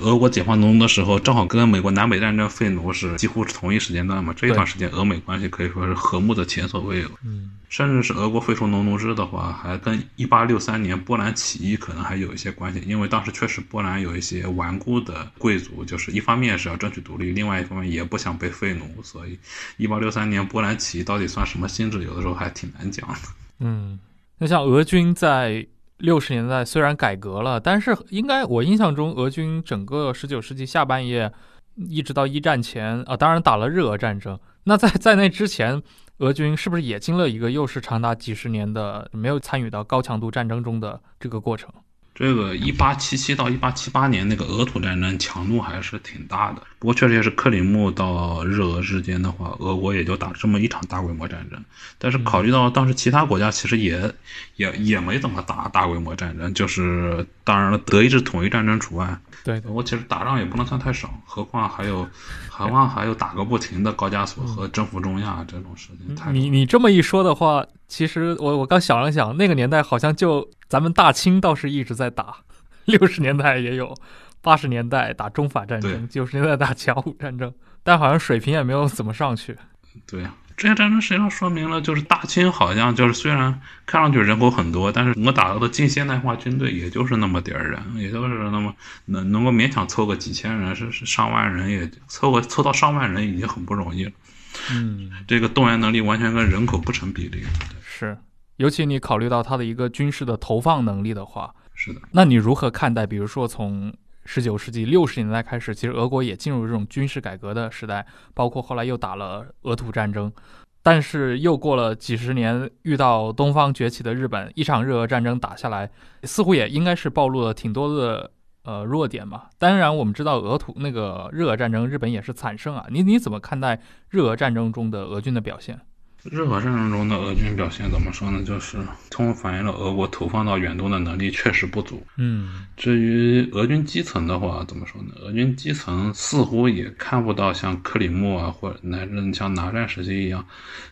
俄国解放农奴的时候，正好跟美国南北战争废奴是几乎是同一时间段嘛。这一段时间，俄美关系可以说是和睦的前所未有。嗯，甚至是俄国废除农奴制的话，还跟1863年波兰起义可能还有一些关系。因为当时确实波兰有一些顽固的贵族，就是一方面是要争取独立，另外一方面也不想被废奴。所以，1863年波兰起义到底算什么性质，有的时候还挺难讲的。嗯，那像俄军在。六十年代虽然改革了，但是应该我印象中，俄军整个十九世纪下半叶，一直到一战前啊，当然打了日俄战争。那在在那之前，俄军是不是也经历了一个又是长达几十年的没有参与到高强度战争中的这个过程？这个一八七七到一八七八年那个俄土战争强度还是挺大的，不过确实也是克里木到日俄之间的话，俄国也就打这么一场大规模战争。但是考虑到当时其他国家其实也也也没怎么打大规模战争，就是当然了，德意志统一战争除外。对，我其实打仗也不能算太少，何况还有，何况还有打个不停的高加索和征服中亚这种事情。太你你这么一说的话，其实我我刚想了想，那个年代好像就咱们大清倒是一直在打，六十年代也有，八十年代打中法战争，九十年代打甲午战争，但好像水平也没有怎么上去。对。这些战争实际上说明了，就是大清好像就是虽然看上去人口很多，但是能够打到的近现代化军队也就是那么点儿人，也就是那么能能够勉强凑个几千人，是是上万人也凑个凑到上万人已经很不容易了。嗯，这个动员能力完全跟人口不成比例。是，尤其你考虑到他的一个军事的投放能力的话，是的。那你如何看待，比如说从十九世纪六十年代开始，其实俄国也进入这种军事改革的时代，包括后来又打了俄土战争。但是又过了几十年，遇到东方崛起的日本，一场日俄战争打下来，似乎也应该是暴露了挺多的呃弱点嘛。当然，我们知道俄土那个日俄战争，日本也是惨胜啊。你你怎么看待日俄战争中的俄军的表现？日俄战争中的俄军表现怎么说呢？就是充分反映了俄国投放到远东的能力确实不足。嗯，至于俄军基层的话，怎么说呢？俄军基层似乎也看不到像克里木啊，或者乃至像拿战时期一样，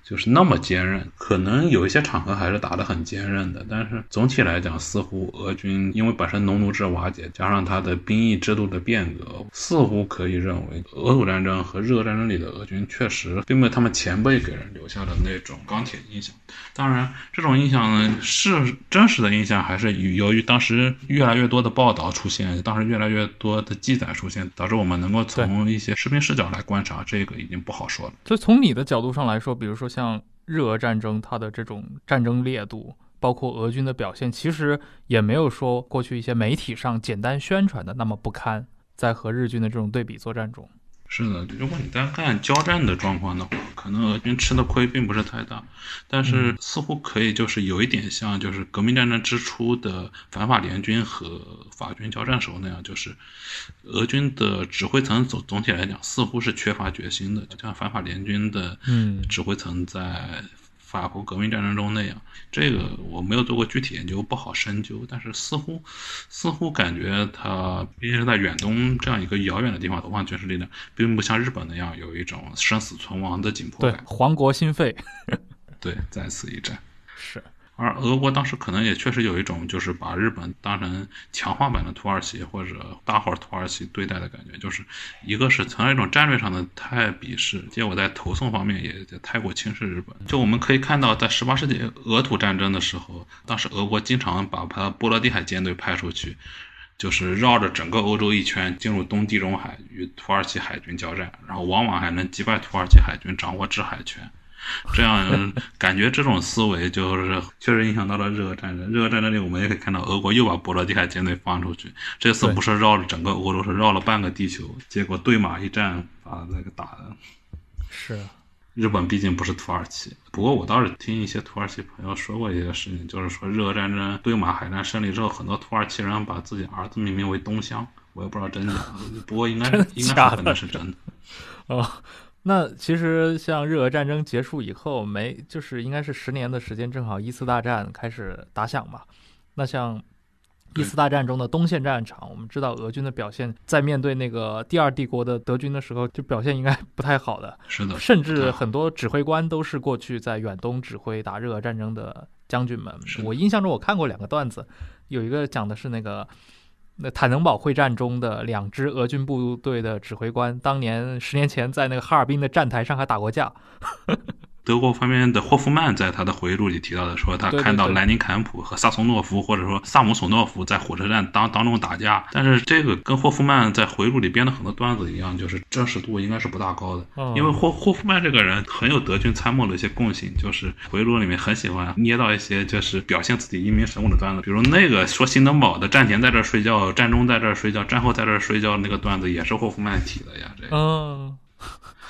就是那么坚韧。可能有一些场合还是打得很坚韧的，但是总体来讲，似乎俄军因为本身农奴制瓦解，加上他的兵役制度的变革，似乎可以认为，俄土战争和日俄战争里的俄军确实并没有他们前辈给人留下的。那种钢铁印象，当然，这种印象呢是真实的印象，还是由于当时越来越多的报道出现，当时越来越多的记载出现，导致我们能够从一些士兵视角来观察，这个已经不好说了。所以从你的角度上来说，比如说像日俄战争，它的这种战争烈度，包括俄军的表现，其实也没有说过去一些媒体上简单宣传的那么不堪，在和日军的这种对比作战中。是的，如果你单看交战的状况的话，可能俄军吃的亏并不是太大，但是似乎可以就是有一点像就是革命战争之初的反法联军和法军交战时候那样，就是俄军的指挥层总总体来讲似乎是缺乏决心的，就像反法联军的指挥层在。法国革命战争中那样，这个我没有做过具体研究，不好深究。但是似乎，似乎感觉他毕竟是在远东这样一个遥远的地方投放军事力量，并不像日本那样有一种生死存亡的紧迫感。对，亡国心肺。对，在此一战。是。而俄国当时可能也确实有一种，就是把日本当成强化版的土耳其或者大伙土耳其对待的感觉，就是一个是从一种战略上的太鄙视，结果在投送方面也太过轻视日本。就我们可以看到，在十八世纪俄土战争的时候，当时俄国经常把他波罗的海舰队派出去，就是绕着整个欧洲一圈，进入东地中海与土耳其海军交战，然后往往还能击败土耳其海军，掌握制海权。这样感觉，这种思维就是确实影响到了日俄战争。日俄战争里，我们也可以看到，俄国又把波罗的海舰队放出去，这次不是绕了整个欧洲，是绕了半个地球。结果对马一战，把那个打的。是，日本毕竟不是土耳其。不过我倒是听一些土耳其朋友说过一些事情，就是说日俄战争对马海战胜利之后，很多土耳其人把自己儿子命名为东乡，我也不知道真假，不过应该应该可能是真的。哦。那其实像日俄战争结束以后，没就是应该是十年的时间，正好一次大战开始打响嘛。那像一次大战中的东线战场，我们知道俄军的表现，在面对那个第二帝国的德军的时候，就表现应该不太好的。是的，甚至很多指挥官都是过去在远东指挥打日俄战争的将军们。我印象中我看过两个段子，有一个讲的是那个。那坦能堡会战中的两支俄军部队的指挥官，当年十年前在那个哈尔滨的站台上还打过架。德国方面的霍夫曼在他的回忆录里提到的，说他看到兰宁坎普和萨松诺夫或者说萨姆索诺夫在火车站当当中打架，但是这个跟霍夫曼在回忆录里编的很多段子一样，就是真实度应该是不大高的。因为霍霍夫曼这个人很有德军参谋的一些共性，就是回忆录里面很喜欢捏到一些就是表现自己英明神武的段子，比如那个说新登堡的战前在这睡觉，战中在这睡觉，战后在这睡觉那个段子也是霍夫曼提的呀。这个。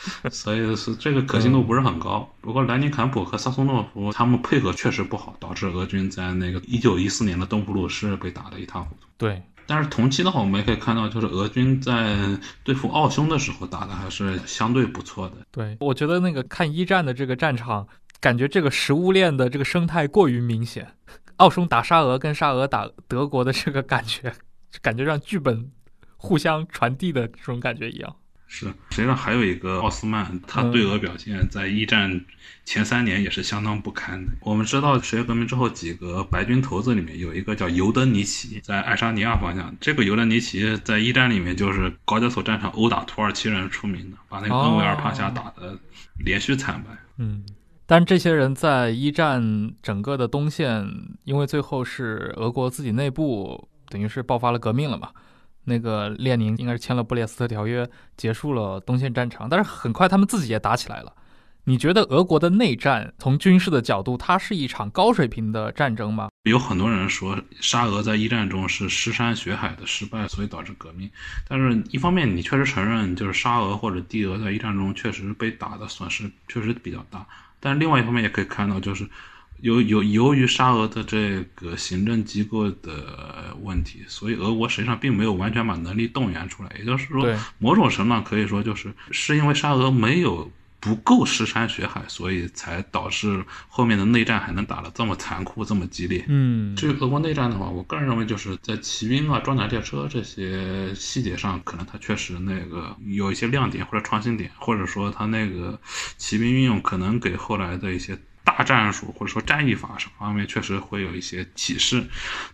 所以是这个可信度不是很高。不过兰尼坎普和萨松诺夫他们配合确实不好，导致俄军在那个一九一四年的东普鲁士被打得一塌糊涂。对，但是同期的话，我们也可以看到，就是俄军在对付奥匈的时候打的还是相对不错的。对，我觉得那个看一战的这个战场，感觉这个食物链的这个生态过于明显。奥匈打沙俄跟沙俄打德国的这个感觉，感觉让剧本互相传递的这种感觉一样。是，实际上还有一个奥斯曼，他对俄表现在一战前三年也是相当不堪的。我们知道，十月革命之后，几个白军头子里面有一个叫尤登尼奇，在爱沙尼亚方向。这个尤登尼奇在一战里面就是高加索战场殴打土耳其人出名的，把那个恩维尔帕夏打的连续惨败。嗯，但这些人在一战整个的东线，因为最后是俄国自己内部等于是爆发了革命了嘛。那个列宁应该是签了布列斯特条约，结束了东线战场，但是很快他们自己也打起来了。你觉得俄国的内战从军事的角度，它是一场高水平的战争吗？有很多人说沙俄在一战中是尸山血海的失败，所以导致革命。但是，一方面你确实承认，就是沙俄或者帝俄在一战中确实被打的损失确实比较大。但另外一方面也可以看到，就是由由由于沙俄的这个行政机构的问题，所以俄国实际上并没有完全把能力动员出来。也就是说，某种程度上可以说，就是是因为沙俄没有。不够尸山血海，所以才导致后面的内战还能打得这么残酷、这么激烈。嗯，至于俄国内战的话，我个人认为就是在骑兵啊、装甲列车这些细节上，可能它确实那个有一些亮点或者创新点，或者说它那个骑兵运用可能给后来的一些大战术或者说战役法方面确实会有一些启示。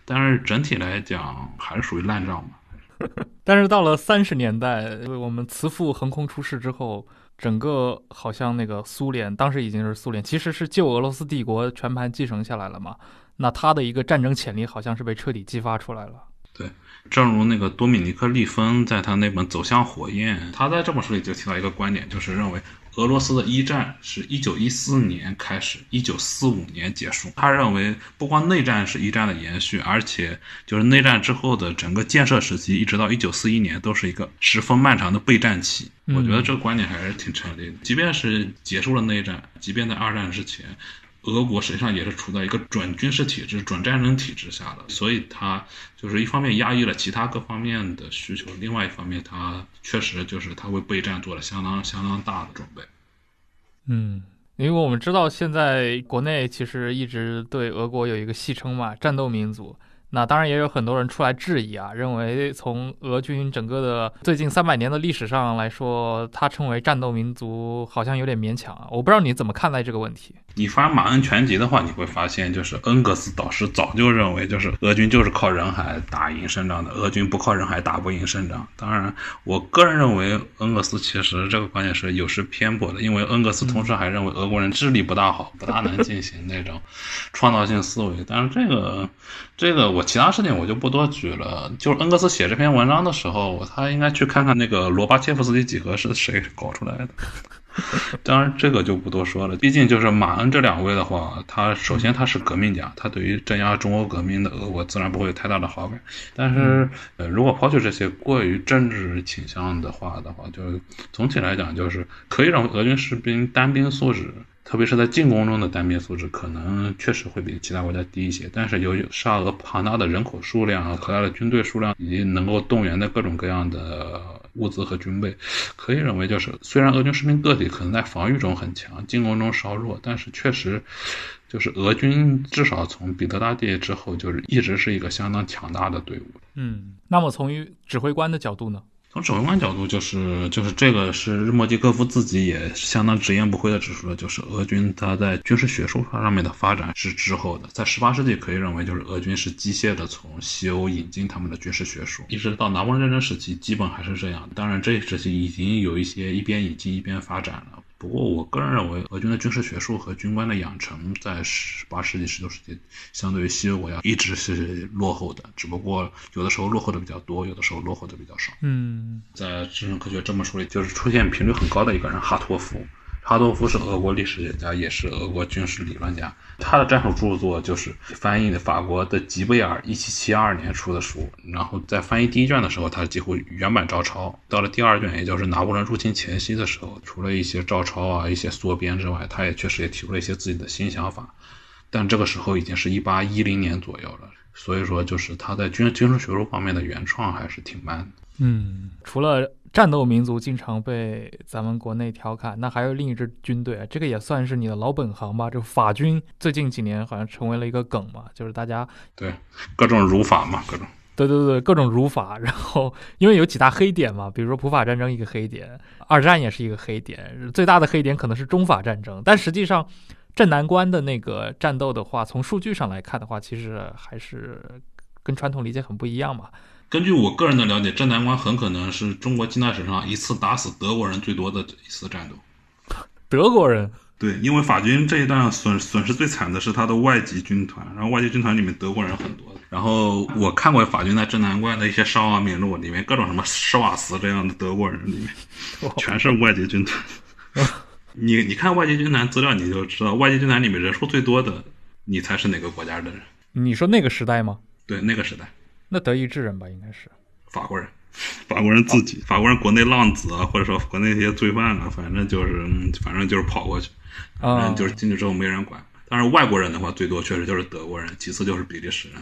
但是整体来讲，还是属于烂账嘛。但是到了三十年代，我们慈父横空出世之后。整个好像那个苏联当时已经是苏联，其实是旧俄罗斯帝国全盘继承下来了嘛。那他的一个战争潜力好像是被彻底激发出来了。对，正如那个多米尼克利芬在他那本《走向火焰》，他在这本书里就提到一个观点，就是认为。俄罗斯的一战是一九一四年开始，一九四五年结束。他认为，不光内战是一战的延续，而且就是内战之后的整个建设时期，一直到一九四一年，都是一个十分漫长的备战期。我觉得这个观点还是挺成立的。即便是结束了内战，即便在二战之前。俄国实际上也是处在一个准军事体制、准战争体制下的，所以它就是一方面压抑了其他各方面的需求，另外一方面它确实就是它为备战做了相当相当大的准备。嗯，因为我们知道现在国内其实一直对俄国有一个戏称嘛，战斗民族。那当然也有很多人出来质疑啊，认为从俄军整个的最近三百年的历史上来说，他称为战斗民族好像有点勉强啊。我不知道你怎么看待这个问题。你翻《马恩全集》的话，你会发现，就是恩格斯导师早就认为，就是俄军就是靠人海打赢胜仗的，俄军不靠人海打不赢胜仗。当然，我个人认为，恩格斯其实这个观点是有失偏颇的，因为恩格斯同时还认为俄国人智力不大好，不大能进行那种创造性思维。但是这个，这个我其他事情我就不多举了。就是恩格斯写这篇文章的时候，他应该去看看那个罗巴切夫斯基几何是 谁搞出来的。当然，这个就不多说了。毕竟就是马恩这两位的话，他首先他是革命家，他对于镇压中国革命的俄国自然不会有太大的好感。但是，呃，如果抛去这些过于政治倾向的话的话，就是总体来讲，就是可以让俄军士兵单兵素质，特别是在进攻中的单兵素质，可能确实会比其他国家低一些。但是由于沙俄庞大的人口数量和他的军队数量，以及能够动员的各种各样的。物资和军备，可以认为就是，虽然俄军士兵个体可能在防御中很强，进攻中稍弱，但是确实，就是俄军至少从彼得大帝之后，就是一直是一个相当强大的队伍。嗯，那么从于指挥官的角度呢？从指挥官角度，就是就是这个是日莫季科夫自己也相当直言不讳的指出了，就是俄军他在军事学术上面的发展是滞后的。在十八世纪，可以认为就是俄军是机械的从西欧引进他们的军事学术，一直到拿破仑战争时期，基本还是这样。当然，这一时期已经有一些一边引进一边发展了。不过，我个人认为，俄军的军事学术和军官的养成，在十八世纪、十九世纪，相对于西欧国家一直是落后的。只不过有的时候落后的比较多，有的时候落后的比较少。嗯，在《智能科学》这本书里，就是出现频率很高的一个人——哈托夫。哈多夫是俄国历史学家，也是俄国军事理论家。他的战术著作就是翻译的法国的吉贝尔一七七二年出的书。然后在翻译第一卷的时候，他几乎原版照抄。到了第二卷，也就是拿破仑入侵前夕的时候，除了一些照抄啊、一些缩编之外，他也确实也提出了一些自己的新想法。但这个时候已经是一八一零年左右了，所以说就是他在军军事学术方面的原创还是挺慢的。嗯，除了。战斗民族经常被咱们国内调侃，那还有另一支军队啊，这个也算是你的老本行吧？就法军，最近几年好像成为了一个梗嘛，就是大家对各种辱法嘛，各种对对对各种辱法。然后因为有几大黑点嘛，比如说普法战争一个黑点，二战也是一个黑点，最大的黑点可能是中法战争。但实际上，镇南关的那个战斗的话，从数据上来看的话，其实还是跟传统理解很不一样嘛。根据我个人的了解，镇南关很可能是中国近代史上一次打死德国人最多的一次战斗。德国人对，因为法军这一段损损失最惨的是他的外籍军团，然后外籍军团里面德国人很多。然后我看过法军在镇南关的一些伤亡名录，里面各种什么施瓦茨这样的德国人里面，全是外籍军团。你你看外籍军团资料，你就知道外籍军团里面人数最多的，你才是哪个国家的人？你说那个时代吗？对，那个时代，那德意志人吧，应该是。法国人，法国人自己，法国人国内浪子啊，或者说国内一些罪犯啊，反正就是，嗯反正就是跑过去，反啊正就是进去之后没人管。但是，外国人的话，最多确实就是德国人，其次就是比利时人。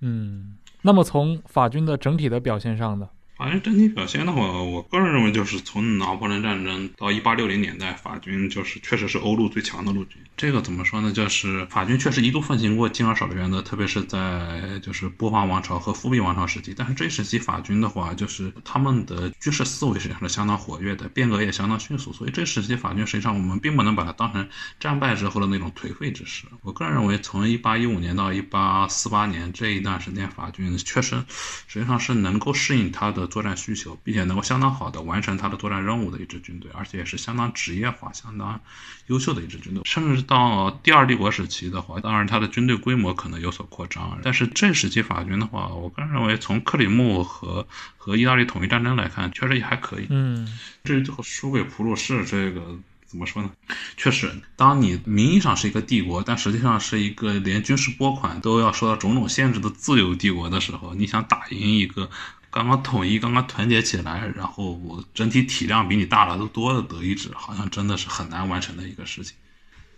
嗯，那么从法军的整体的表现上呢？法军整体表现的话，我个人认为就是从拿破仑战争到一八六零年代，法军就是确实是欧陆最强的陆军。这个怎么说呢？就是法军确实一度奉行过敬而少的原则，特别是在就是波旁王朝和复辟王朝时期。但是这一时期法军的话，就是他们的军事思维实际上是相当活跃的，变革也相当迅速。所以这时期法军实际上我们并不能把它当成战败之后的那种颓废之势。我个人认为，从一八一五年到一八四八年这一段时间，法军确实实际上是能够适应它的作战需求，并且能够相当好的完成他的作战任务的一支军队，而且也是相当职业化、相当优秀的一支军队。甚至到第二帝国时期的话，当然他的军队规模可能有所扩张，但是这时期法军的话，我个人认为从克里木和和意大利统一战争来看，确实也还可以。嗯至于最后输给普鲁士这个怎么说呢？确实，当你名义上是一个帝国，但实际上是一个连军事拨款都要受到种种限制的自由帝国的时候，你想打赢一个刚刚统一、刚刚团结起来，然后我整体体量比你大了都多的德意志，好像真的是很难完成的一个事情。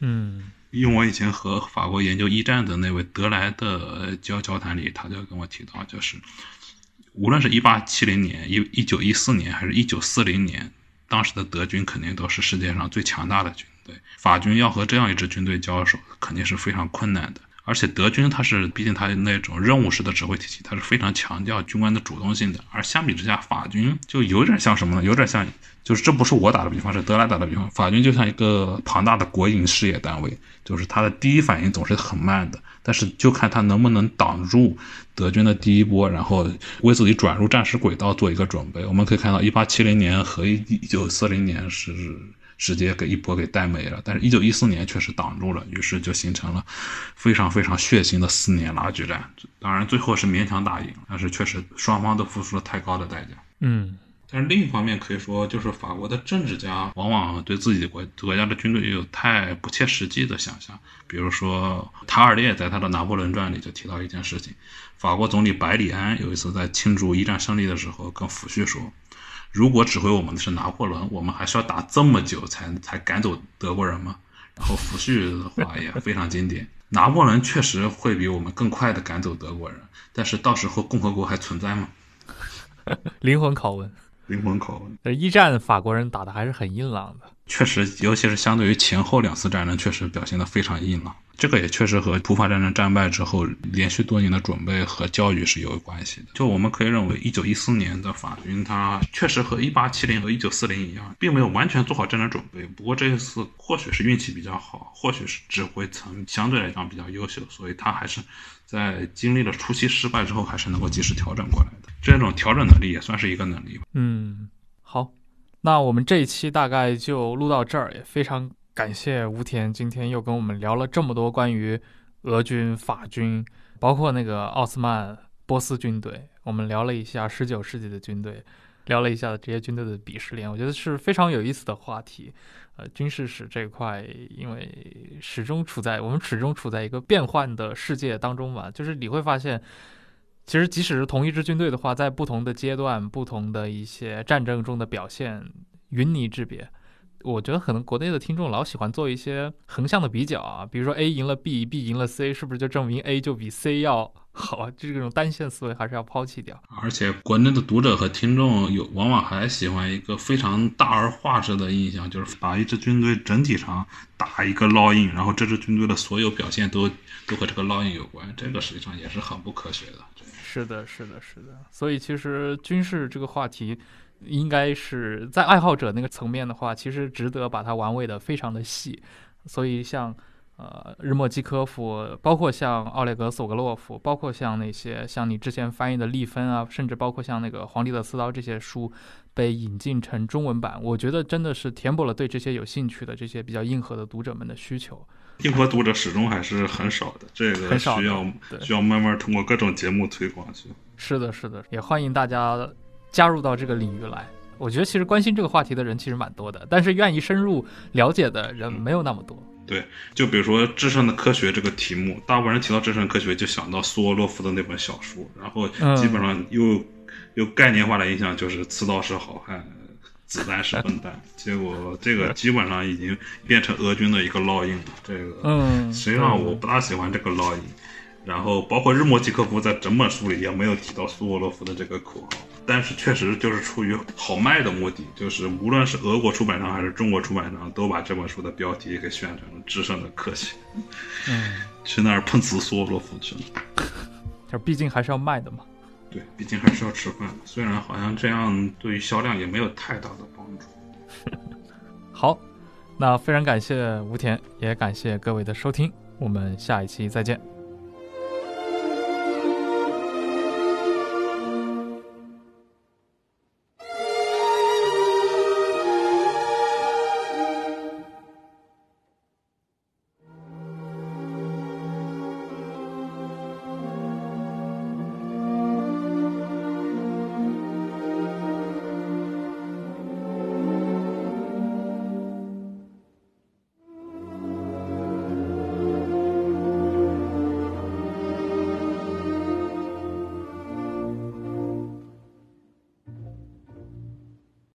嗯用我以前和法国研究一战的那位德莱的交交谈里，他就跟我提到，就是无论是一八七零年、一一九一四年，还是一九四零年，当时的德军肯定都是世界上最强大的军队。法军要和这样一支军队交手，肯定是非常困难的。而且德军它是，毕竟它那种任务式的指挥体系，它是非常强调军官的主动性的。而相比之下，法军就有点像什么呢？有点像，就是这不是我打的比方，是德莱打的比方。法军就像一个庞大的国营事业单位，就是它的第一反应总是很慢的，但是就看它能不能挡住德军的第一波，然后为自己转入战时轨道做一个准备。我们可以看到，一八七零年和一九四零年是直接给一波给带没了，但是，一九一四年确实挡住了，于是就形成了非常非常血腥的四年拉锯战。当然，最后是勉强打赢，但是确实双方都付出了太高的代价。嗯但是另一方面可以说，就是法国的政治家往往对自己的国国家的军队也有太不切实际的想象。比如说，塔尔列在他的《拿破仑传》里就提到一件事情：法国总理百里安有一次在庆祝一战胜利的时候，跟抚恤说，如果指挥我们的是拿破仑，我们还需要打这么久才才赶走德国人吗？然后抚恤的话也非常经典。拿破仑确实会比我们更快的赶走德国人，但是到时候共和国还存在吗？灵魂拷问。灵魂拷问。一战法国人打的还是很硬朗的。确实，尤其是相对于前后两次战争，确实表现得非常硬朗。这个也确实和普法战争战败之后连续多年的准备和教育是有关系的。就我们可以认为，一九一四年的法军，他确实和一八七零和一九四零一样，并没有完全做好战争准备。不过这一次或许是运气比较好，或许是指挥层相对来讲比较优秀，所以他还是在经历了初期失败之后，还是能够及时调整过来的。这种调整能力也算是一个能力吧。嗯，好，那我们这一期大概就录到这儿，也非常感谢吴田今天又跟我们聊了这么多关于俄军、法军，包括那个奥斯曼波斯军队，我们聊了一下十九世纪的军队，聊了一下这些军队的鄙视链，我觉得是非常有意思的话题。军事史这一块，因为始终处在我们始终处在一个变幻的世界当中嘛，就是你会发现。其实，即使是同一支军队的话，在不同的阶段、不同的一些战争中的表现云泥之别。我觉得可能国内的听众老喜欢做一些横向的比较啊，比如说 A 赢了 B，B 赢了 C，是不是就证明 A 就比 C 要好啊？这种单线思维还是要抛弃掉。而且国内的读者和听众有往往还喜欢一个非常大而化之的印象，就是把一支军队整体上打一个烙印，然后这支军队的所有表现都都和这个烙印有关，这个实际上也是很不科学的。是的，是的，是的。所以其实军事这个话题，应该是在爱好者那个层面的话，其实值得把它玩味的非常的细。所以像呃日莫基科夫，包括像奥列格索格洛夫，包括像那些像你之前翻译的利芬啊，甚至包括像那个皇帝的刺刀这些书被引进成中文版，我觉得真的是填补了对这些有兴趣的这些比较硬核的读者们的需求。硬核读者始终还是很少的，这个很少需要对需要慢慢通过各种节目推广去。是的，是的，也欢迎大家加入到这个领域来。我觉得其实关心这个话题的人其实蛮多的，但是愿意深入了解的人没有那么多。对，就比如说“至上的科学”这个题目，大部分人提到“至上科学”就想到苏沃洛夫的那本小说，然后基本上又又概念化的印象就是刺刀是好汉，子弹是笨蛋。结果这个基本上已经变成俄军的一个烙印了。这个，嗯，实际上我不大喜欢这个烙印。然后，包括日莫季科夫在整本书里也没有提到苏沃洛夫的这个口号。但是确实就是出于好卖的目的，就是无论是俄国出版商还是中国出版商，都把这本书的标题给选成了“制胜的科学”。嗯，去那儿碰瓷苏沃洛夫去了。就毕竟还是要卖的嘛。对，毕竟还是要吃饭。虽然好像这样对于销量也没有太大的帮助。好，那非常感谢吴田，也感谢各位的收听，我们下一期再见。